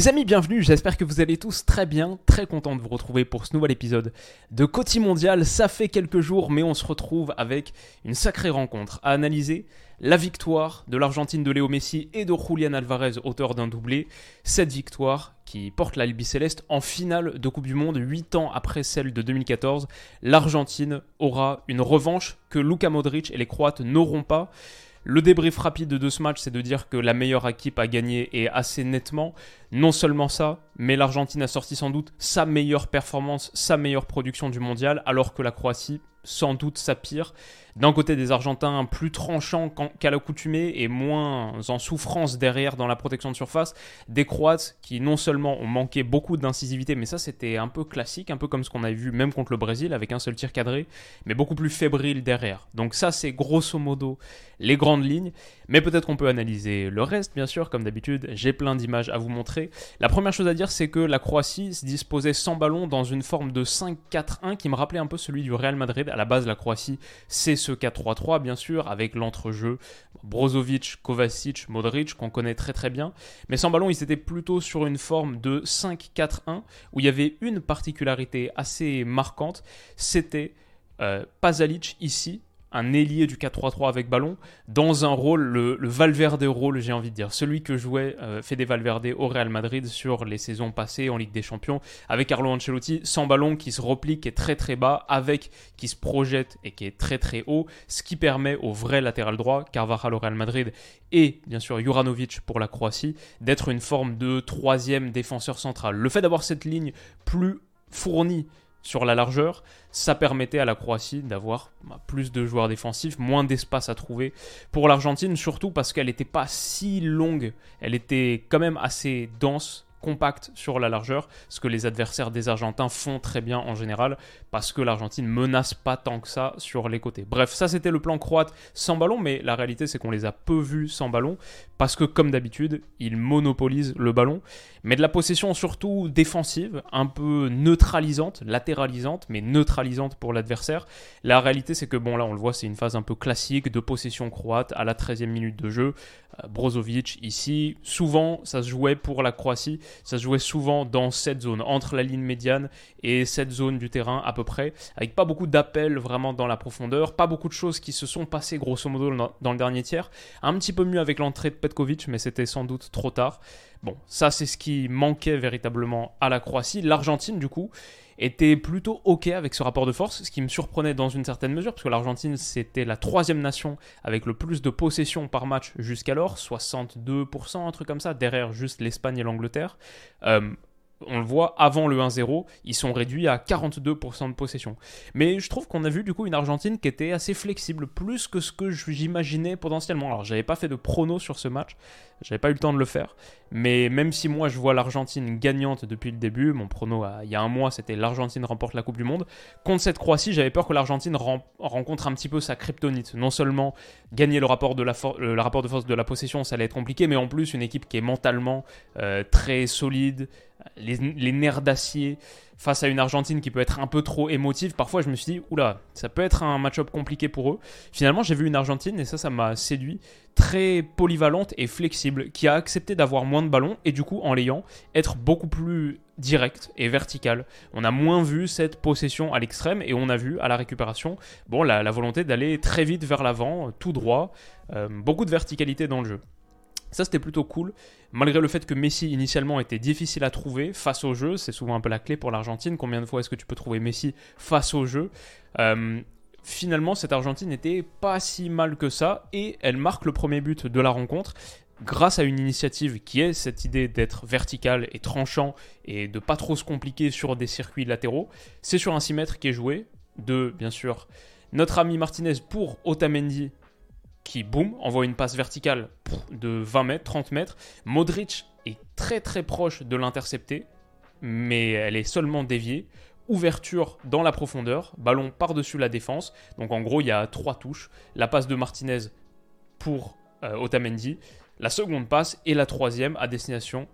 Les amis, bienvenue, j'espère que vous allez tous très bien, très content de vous retrouver pour ce nouvel épisode de Côté Mondial. Ça fait quelques jours, mais on se retrouve avec une sacrée rencontre à analyser. La victoire de l'Argentine de Léo Messi et de Julian Alvarez, auteur d'un doublé. Cette victoire qui porte l'Albi Céleste en finale de Coupe du Monde, 8 ans après celle de 2014. L'Argentine aura une revanche que Luka Modric et les Croates n'auront pas. Le débrief rapide de ce match, c'est de dire que la meilleure équipe a gagné et assez nettement. Non seulement ça, mais l'Argentine a sorti sans doute sa meilleure performance, sa meilleure production du mondial, alors que la Croatie, sans doute, sa pire. D'un côté, des Argentins plus tranchants qu'à l'accoutumée et moins en souffrance derrière dans la protection de surface. Des Croates qui non seulement ont manqué beaucoup d'incisivité, mais ça c'était un peu classique, un peu comme ce qu'on avait vu même contre le Brésil avec un seul tir cadré, mais beaucoup plus fébrile derrière. Donc ça c'est grosso modo les grandes lignes. Mais peut-être qu'on peut analyser le reste, bien sûr, comme d'habitude. J'ai plein d'images à vous montrer. La première chose à dire, c'est que la Croatie se disposait sans ballon dans une forme de 5-4-1 qui me rappelait un peu celui du Real Madrid. À la base, la Croatie, c'est ce 4-3-3, bien sûr, avec l'entrejeu Brozovic, Kovacic, Modric, qu'on connaît très très bien. Mais sans ballon, ils étaient plutôt sur une forme de 5-4-1 où il y avait une particularité assez marquante. C'était euh, Pazalic ici un ailier du 4-3-3 avec ballon dans un rôle, le, Valverde rôle, j'ai envie de dire, celui que jouait euh, Fede Valverde au Real Madrid sur les saisons passées en Ligue des Champions, avec Carlo Ancelotti, sans ballon qui se replie, qui est très très bas, avec qui se projette et qui est très très haut, ce qui permet au vrai latéral droit, Carvajal au Real Madrid et bien sûr Juranovic pour la Croatie, d'être une forme de troisième défenseur central. Le fait d'avoir cette ligne plus fournie sur la largeur, ça permettait à la Croatie d'avoir bah, plus de joueurs défensifs, moins d'espace à trouver. Pour l'Argentine, surtout parce qu'elle n'était pas si longue, elle était quand même assez dense compact sur la largeur, ce que les adversaires des Argentins font très bien en général, parce que l'Argentine menace pas tant que ça sur les côtés. Bref, ça c'était le plan croate sans ballon, mais la réalité c'est qu'on les a peu vus sans ballon, parce que comme d'habitude, ils monopolisent le ballon, mais de la possession surtout défensive, un peu neutralisante, latéralisante, mais neutralisante pour l'adversaire. La réalité c'est que, bon là on le voit, c'est une phase un peu classique de possession croate à la 13e minute de jeu. Euh, Brozovic ici, souvent ça se jouait pour la Croatie, ça se jouait souvent dans cette zone, entre la ligne médiane et cette zone du terrain à peu près, avec pas beaucoup d'appels vraiment dans la profondeur, pas beaucoup de choses qui se sont passées grosso modo dans le dernier tiers, un petit peu mieux avec l'entrée de Petkovic, mais c'était sans doute trop tard. Bon, ça c'est ce qui manquait véritablement à la Croatie. L'Argentine, du coup, était plutôt OK avec ce rapport de force, ce qui me surprenait dans une certaine mesure, parce que l'Argentine, c'était la troisième nation avec le plus de possession par match jusqu'alors, 62%, un truc comme ça, derrière juste l'Espagne et l'Angleterre. Euh, on le voit, avant le 1-0, ils sont réduits à 42% de possession. Mais je trouve qu'on a vu du coup une Argentine qui était assez flexible, plus que ce que j'imaginais potentiellement. Alors j'avais pas fait de prono sur ce match, j'avais pas eu le temps de le faire. Mais même si moi je vois l'Argentine gagnante depuis le début, mon prono il y a un mois c'était l'Argentine remporte la Coupe du Monde. Contre cette Croatie, j'avais peur que l'Argentine rencontre un petit peu sa kryptonite. Non seulement gagner le rapport, de la le rapport de force de la possession, ça allait être compliqué, mais en plus une équipe qui est mentalement euh, très solide, les, nerfs d'acier face à une Argentine qui peut être un peu trop émotive. Parfois, je me suis dit, oula, ça peut être un match-up compliqué pour eux. Finalement, j'ai vu une Argentine, et ça, ça m'a séduit, très polyvalente et flexible, qui a accepté d'avoir moins de ballons, et du coup, en l'ayant, être beaucoup plus direct et vertical. On a moins vu cette possession à l'extrême, et on a vu à la récupération, bon, la, volonté d'aller très vite vers l'avant, tout droit, euh, beaucoup de verticalité dans le jeu. Ça, c'était plutôt cool. Malgré le fait que Messi, initialement, était difficile à trouver face au jeu, c'est souvent un peu la clé pour l'Argentine. Combien de fois est-ce que tu peux trouver Messi face au jeu? Euh, Finalement, cette Argentine n'était pas si mal que ça, et elle marque le premier but de la rencontre grâce à une initiative qui est cette idée d'être vertical et tranchant et de pas trop se compliquer sur des circuits latéraux. C'est sur un 6 mètres qui est joué de, bien sûr, notre ami Martinez pour Otamendi qui, boum, envoie une passe verticale de 20 mètres, 30 mètres. Modric est très très proche de l'intercepter, mais elle est seulement déviée. Ouverture dans la profondeur, ballon par-dessus la défense. Donc en gros, il y a trois touches. La passe de Martinez pour euh, Otamendi, la seconde passe et la troisième à destination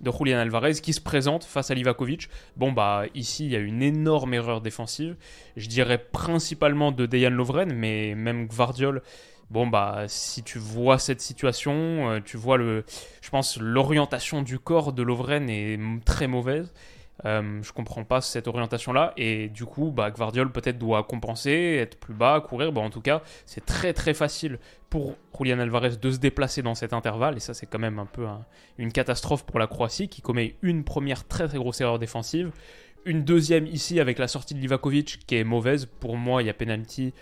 de Julian Alvarez qui se présente face à Livakovic. Bon, bah ici, il y a une énorme erreur défensive. Je dirais principalement de Dejan Lovren, mais même Gvardiol. Bon, bah si tu vois cette situation, euh, tu vois le. Je pense l'orientation du corps de Lovren est très mauvaise. Euh, je comprends pas cette orientation-là. Et du coup, bah, peut-être doit compenser, être plus bas, courir. Bon, en tout cas, c'est très très facile pour Julian Alvarez de se déplacer dans cet intervalle. Et ça, c'est quand même un peu une catastrophe pour la Croatie qui commet une première très très grosse erreur défensive. Une deuxième ici avec la sortie de Livakovic qui est mauvaise. Pour moi, il y a penalty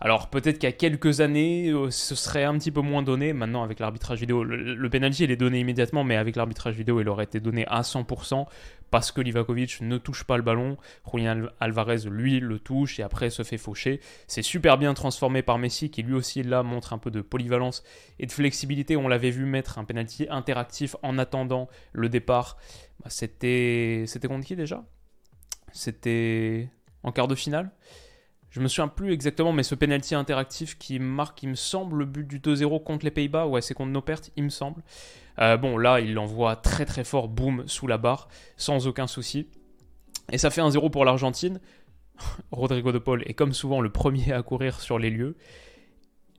alors peut-être qu'il y a quelques années, euh, ce serait un petit peu moins donné. Maintenant, avec l'arbitrage vidéo, le, penalty, il est donné immédiatement, mais avec l'arbitrage vidéo, il aurait été donné à 100% parce que Livakovic ne touche pas le ballon. Julian Alvarez, lui, le touche et après se fait faucher. C'est super bien transformé par Messi, qui lui aussi, là, montre un peu de polyvalence et de flexibilité. On l'avait vu mettre un penalty interactif en attendant le départ. Bah, c'était... C'était contre qui déjà? C'était en quart de finale? Je me souviens plus exactement, mais ce penalty interactif qui marque, il me semble, le but du 2-0 contre les Pays-Bas, ouais, c'est contre nos pertes, il me semble. Euh, bon, là, il l'envoie très très fort, boum, sous la barre, sans aucun souci. Et ça fait 1-0 pour l'Argentine. Rodrigo de Paul est comme souvent le premier à courir sur les lieux.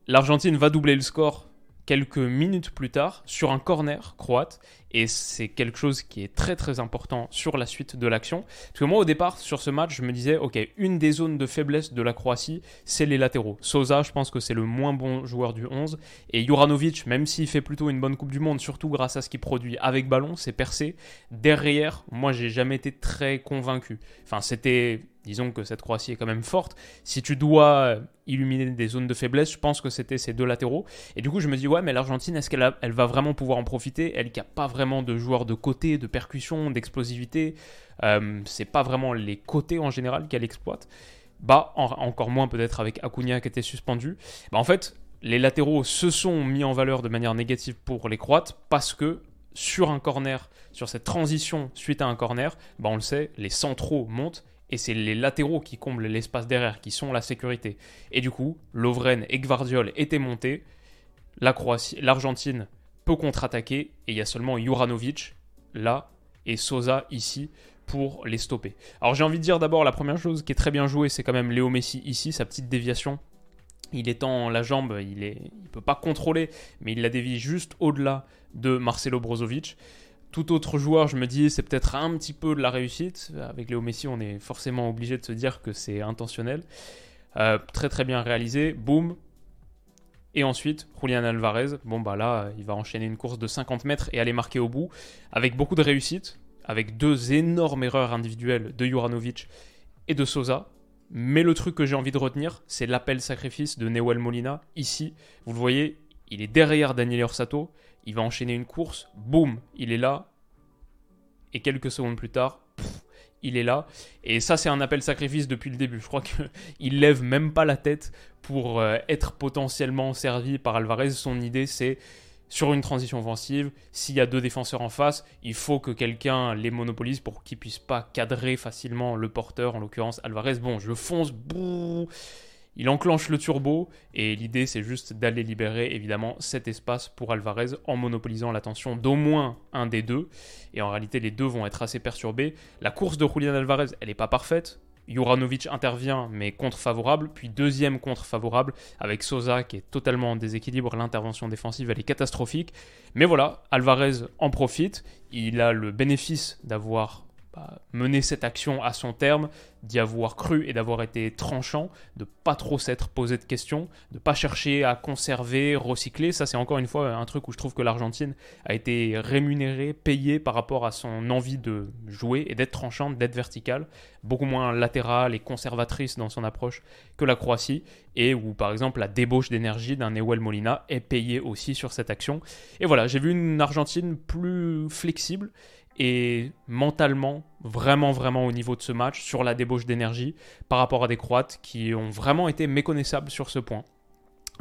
L'Argentine va doubler le score quelques minutes plus tard sur un corner croate. Et c'est quelque chose qui est très très important sur la suite de l'action. Parce que moi au départ sur ce match je me disais ok une des zones de faiblesse de la Croatie c'est les latéraux. Sosa je pense que c'est le moins bon joueur du 11. Et Juranovic même s'il fait plutôt une bonne Coupe du Monde surtout grâce à ce qu'il produit avec ballon c'est percé. Derrière moi j'ai jamais été très convaincu. Enfin c'était disons que cette Croatie est quand même forte. Si tu dois illuminer des zones de faiblesse, je pense que c'était ces deux latéraux. Et du coup, je me dis, ouais, mais l'Argentine, est-ce qu'elle elle va vraiment pouvoir en profiter? Elle qui n'a pas vraiment de joueurs de côté, de percussion, d'explosivité, euh, c'est pas vraiment les côtés en général qu'elle exploite. Bah, encore moins peut-être avec Acuna qui était suspendu. Bah, en fait, les latéraux se sont mis en valeur de manière négative pour les Croates parce que sur un corner, sur cette transition suite à un corner, bah on le sait, les centraux montent et c'est les latéraux qui comblent l'espace derrière, qui sont la sécurité. Et du coup, Lovren et Gvardiol étaient montés, l'Argentine peut contre-attaquer, et il y a seulement Juranovic là, et Sosa ici, pour les stopper. Alors j'ai envie de dire d'abord, la première chose qui est très bien jouée, c'est quand même Léo Messi ici, sa petite déviation. Il étend la jambe, il ne peut pas contrôler, mais il la dévie juste au-delà de Marcelo Brozovic tout autre joueur, je me dis, c'est peut-être un petit peu de la réussite. Avec Léo Messi, on est forcément obligé de se dire que c'est intentionnel. Euh, très très bien réalisé, boum. Et ensuite, Julian Alvarez, bon bah là, il va enchaîner une course de 50 mètres et aller marquer au bout, avec beaucoup de réussite, avec deux énormes erreurs individuelles de Juranovic et de Sosa. Mais le truc que j'ai envie de retenir, c'est l'appel sacrifice de Newell Molina. Ici, vous le voyez, il est derrière Daniel Orsato, il va enchaîner une course, boum, il est là. Et quelques secondes plus tard, il est là. Et ça, c'est un appel sacrifice depuis le début. Je crois qu'il lève même pas la tête pour euh, être potentiellement servi par Alvarez. Son idée, c'est sur une transition offensive, s'il y a deux défenseurs en face, il faut que quelqu'un les monopolise pour qu'ils puissent pas cadrer facilement le porteur, en l'occurrence Alvarez. Bon, je fonce, bouh il enclenche le turbo et l'idée c'est juste d'aller libérer évidemment cet espace pour Alvarez en monopolisant l'attention d'au moins un des deux. Et en réalité les deux vont être assez perturbés. La course de Julian Alvarez elle n'est pas parfaite. Juranovic intervient mais contre-favorable, puis deuxième contre-favorable avec Sosa qui est totalement en déséquilibre, l'intervention défensive elle est catastrophique. Mais voilà, Alvarez en profite, il a le bénéfice d'avoir mener cette action à son terme, d'y avoir cru et d'avoir été tranchant, de pas trop s'être posé de questions, de pas chercher à conserver, recycler. Ça, c'est encore une fois un truc où je trouve que l'Argentine a été rémunérée, payée par rapport à son envie de jouer et d'être tranchante, d'être verticale, beaucoup moins latérale et conservatrice dans son approche que la Croatie, et où par exemple la débauche d'énergie d'un Newell Molina est payée aussi sur cette action. Et voilà, j'ai vu une Argentine plus flexible et mentalement vraiment vraiment au niveau de ce match sur la débauche d'énergie par rapport à des Croates qui ont vraiment été méconnaissables sur ce point.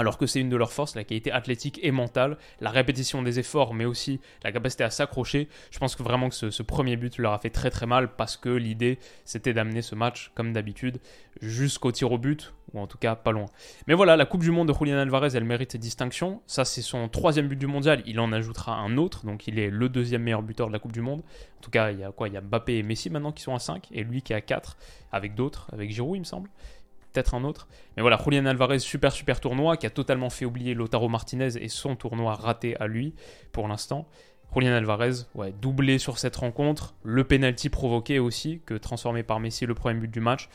alors que c'est une de leurs forces, la qualité athlétique et mentale, la répétition des efforts, mais aussi la capacité à s'accrocher. Je pense que vraiment que ce, premier but leur a fait très très mal parce que l'idée c'était d'amener ce match, comme d'habitude, jusqu'au tir au but, ou en tout cas pas loin. Mais voilà, la Coupe du Monde de Julian Alvarez, elle mérite distinction. Ça, c'est son troisième but du mondial. Il en ajoutera un autre, donc il est le deuxième meilleur buteur de la Coupe du Monde. En tout cas, il y a quoi? Il y a Mbappé et Messi maintenant qui sont à 5, et lui qui est à 4, avec d'autres, avec Giroud, il me semble peut-être un autre. Mais voilà, Julian Alvarez, super super tournoi, qui a totalement fait oublier Lotaro Martinez et son tournoi raté à lui pour l'instant. Julian Alvarez, ouais, doublé sur cette rencontre. Le penalty provoqué aussi, que transformé par Messi le premier but du match.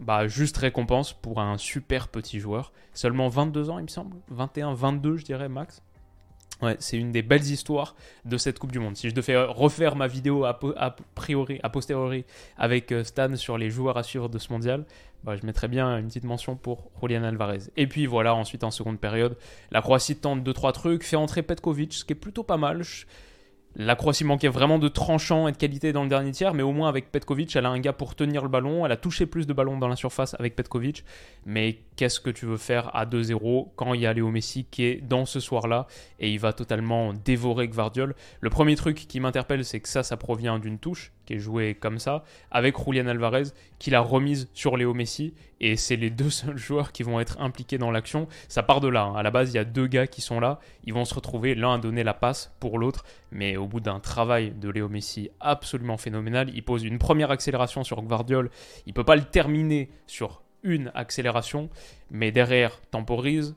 Bah, juste récompense pour un super petit joueur. Seulement 22 ans, il me semble. 21, 22, je dirais, max. Ouais, c'est une des belles histoires de cette Coupe du Monde. Si je devais refaire ma vidéo a, priori, a posteriori avec euh, Stan sur les joueurs à suivre de ce mondial, bah, je mettrais bien une petite mention pour Julian Alvarez. Et puis voilà, ensuite en seconde période, la Croatie tente 2-3 trucs, fait entrer Petkovic, ce qui est plutôt pas mal. La Croatie manquait vraiment de tranchant et de qualité dans le dernier tiers, mais au moins avec Petkovic, elle a un gars pour tenir le ballon. Elle a touché plus de ballons dans la surface avec Petkovic. Mais qu'est-ce que tu veux faire à 2-0 quand il y a Léo Messi qui est dans ce soir-là et il va totalement dévorer Gvardiol? Le premier truc qui m'interpelle, c'est que ça, ça provient d'une touche qui est jouée comme ça, avec Julian Alvarez qui l'a remise sur Léo Messi. Et c'est les deux seuls joueurs qui vont être impliqués dans l'action. Ça part de là. Hein. À la base, il y a deux gars qui sont là. Ils vont se retrouver, l'un à donner la passe pour l'autre. Mais au bout d'un travail de Léo Messi absolument phénoménal, il pose une première accélération sur Gvardiol. Il peut pas le terminer sur une accélération, mais derrière temporise.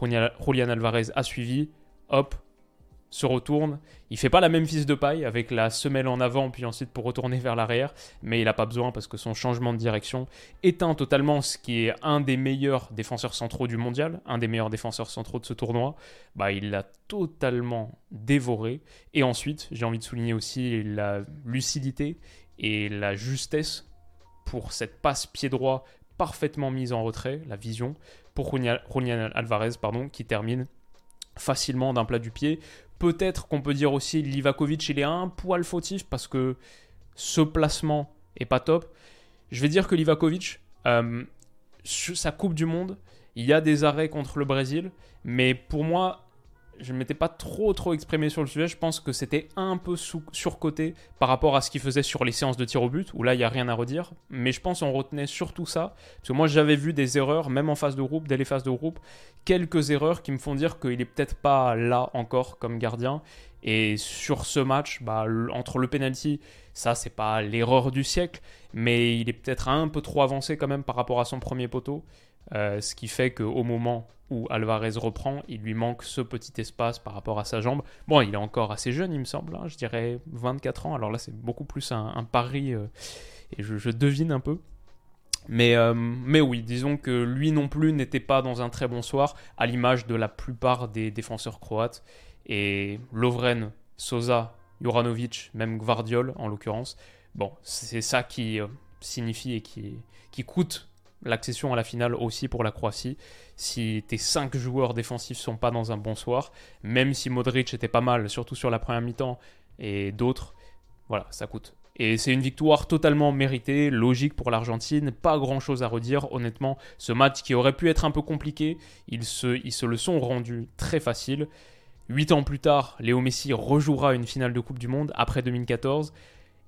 Julian Alvarez a suivi. Hop, se retourne. Il fait pas la même fisse de paille avec la semelle en avant puis ensuite pour retourner vers l'arrière, mais il n'a pas besoin parce que son changement de direction éteint totalement ce qui est un des meilleurs défenseurs centraux du mondial, un des meilleurs défenseurs centraux de ce tournoi. Bah, il l'a totalement dévoré. Et ensuite, j'ai envie de souligner aussi la lucidité et la justesse pour cette passe pied droit parfaitement mise en retrait, la vision, pour Julian Alvarez, pardon, qui termine facilement d'un plat du pied Peut-être qu'on peut dire aussi Livakovic, il est un poil fautif parce que ce placement est pas top. Je vais dire que Livakovic, euh, sa Coupe du Monde, il y a des arrêts contre le Brésil, mais pour moi, je ne m'étais pas trop trop exprimé sur le sujet. Je pense que c'était un peu surcoté par rapport à ce qu'il faisait sur les séances de tir au but, où là, il n'y a rien à redire. Mais je pense qu'on retenait surtout ça. Parce que moi, j'avais vu des erreurs, même en phase de groupe, dès les phases de groupe, quelques erreurs qui me font dire qu'il est peut-être pas là encore comme gardien. Et sur ce match, bah, entre le penalty, ça c'est pas l'erreur du siècle, mais il est peut-être un peu trop avancé quand même par rapport à son premier poteau. Euh, ce qui fait qu'au moment où Alvarez reprend, il lui manque ce petit espace par rapport à sa jambe. Bon, il est encore assez jeune, il me semble, hein, je dirais 24 ans, alors là c'est beaucoup plus un, pari, euh, et je, devine un peu. Mais, euh, mais oui, disons que lui non plus n'était pas dans un très bon soir, à l'image de la plupart des défenseurs croates. Et Lovren, Sosa, Juranovic, même Gvardiol en l'occurrence, bon, c'est ça qui signifie et qui, qui coûte l'accession à la finale aussi pour la Croatie. Si tes 5 joueurs défensifs sont pas dans un bon soir, même si Modric était pas mal, surtout sur la première mi-temps, et d'autres, voilà, ça coûte. Et c'est une victoire totalement méritée, logique pour l'Argentine, pas grand chose à redire, honnêtement. Ce match qui aurait pu être un peu compliqué, ils se, ils se le sont rendus très facile. Huit ans plus tard, Léo Messi rejouera une finale de Coupe du Monde après 2014.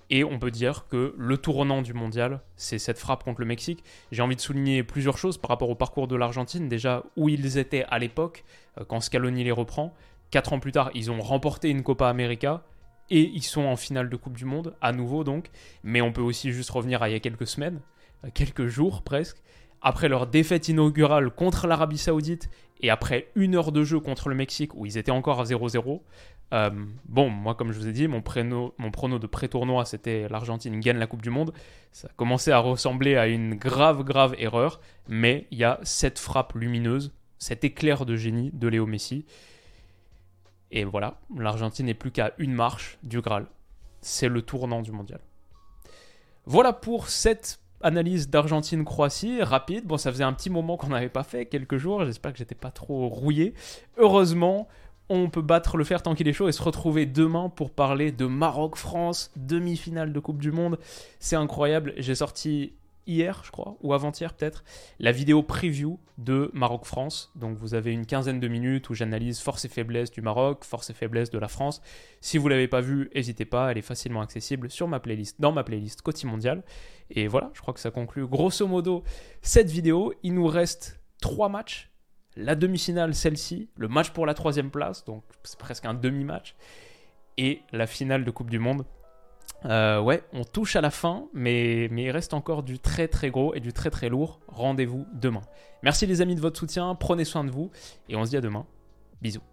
Et on peut dire que le tournant du mondial, c'est cette frappe contre le Mexique. J'ai envie de souligner plusieurs choses par rapport au parcours de l'Argentine. Déjà, où ils étaient à l'époque, euh, quand Scaloni les reprend. Quatre ans plus tard, ils ont remporté une Copa América et ils sont en finale de Coupe du Monde, à nouveau donc. Mais on peut aussi juste revenir à il y a quelques semaines, euh, quelques jours presque. Après leur défaite inaugurale contre l'Arabie Saoudite et après une heure de jeu contre le Mexique où ils étaient encore à 0-0, euh, bon, moi, comme je vous ai dit, mon, préno, mon prono de pré-tournoi, c'était l'Argentine gagne la Coupe du Monde. Ça commençait à ressembler à une grave, grave erreur, mais il y a cette frappe lumineuse, cet éclair de génie de Léo Messi. Et voilà, l'Argentine n'est plus qu'à une marche du Graal. C'est le tournant du mondial. Voilà pour cette analyse d'Argentine-Croatie, rapide. Bon, ça faisait un petit moment qu'on n'avait pas fait, quelques jours. J'espère que j'étais pas trop rouillé. Heureusement, on peut battre le fer tant qu'il est chaud et se retrouver demain pour parler de Maroc-France, demi-finale de Coupe du Monde. C'est incroyable. J'ai sorti hier, je crois, ou avant-hier peut-être, la vidéo preview de Maroc-France. Donc vous avez une quinzaine de minutes où j'analyse force et faiblesse du Maroc, force et faiblesse de la France. Si vous l'avez pas vue, n'hésitez pas, elle est facilement accessible sur ma playlist, dans ma playlist Côté Mondial. Et voilà, je crois que ça conclut grosso modo cette vidéo. Il nous reste trois matchs. La demi-finale, celle-ci, le match pour la troisième place, donc c'est presque un demi-match, et la finale de Coupe du Monde euh, ouais, on touche à la fin, mais, mais il reste encore du très très gros et du très très lourd. Rendez-vous demain. Merci les amis de votre soutien, prenez soin de vous et on se dit à demain. Bisous.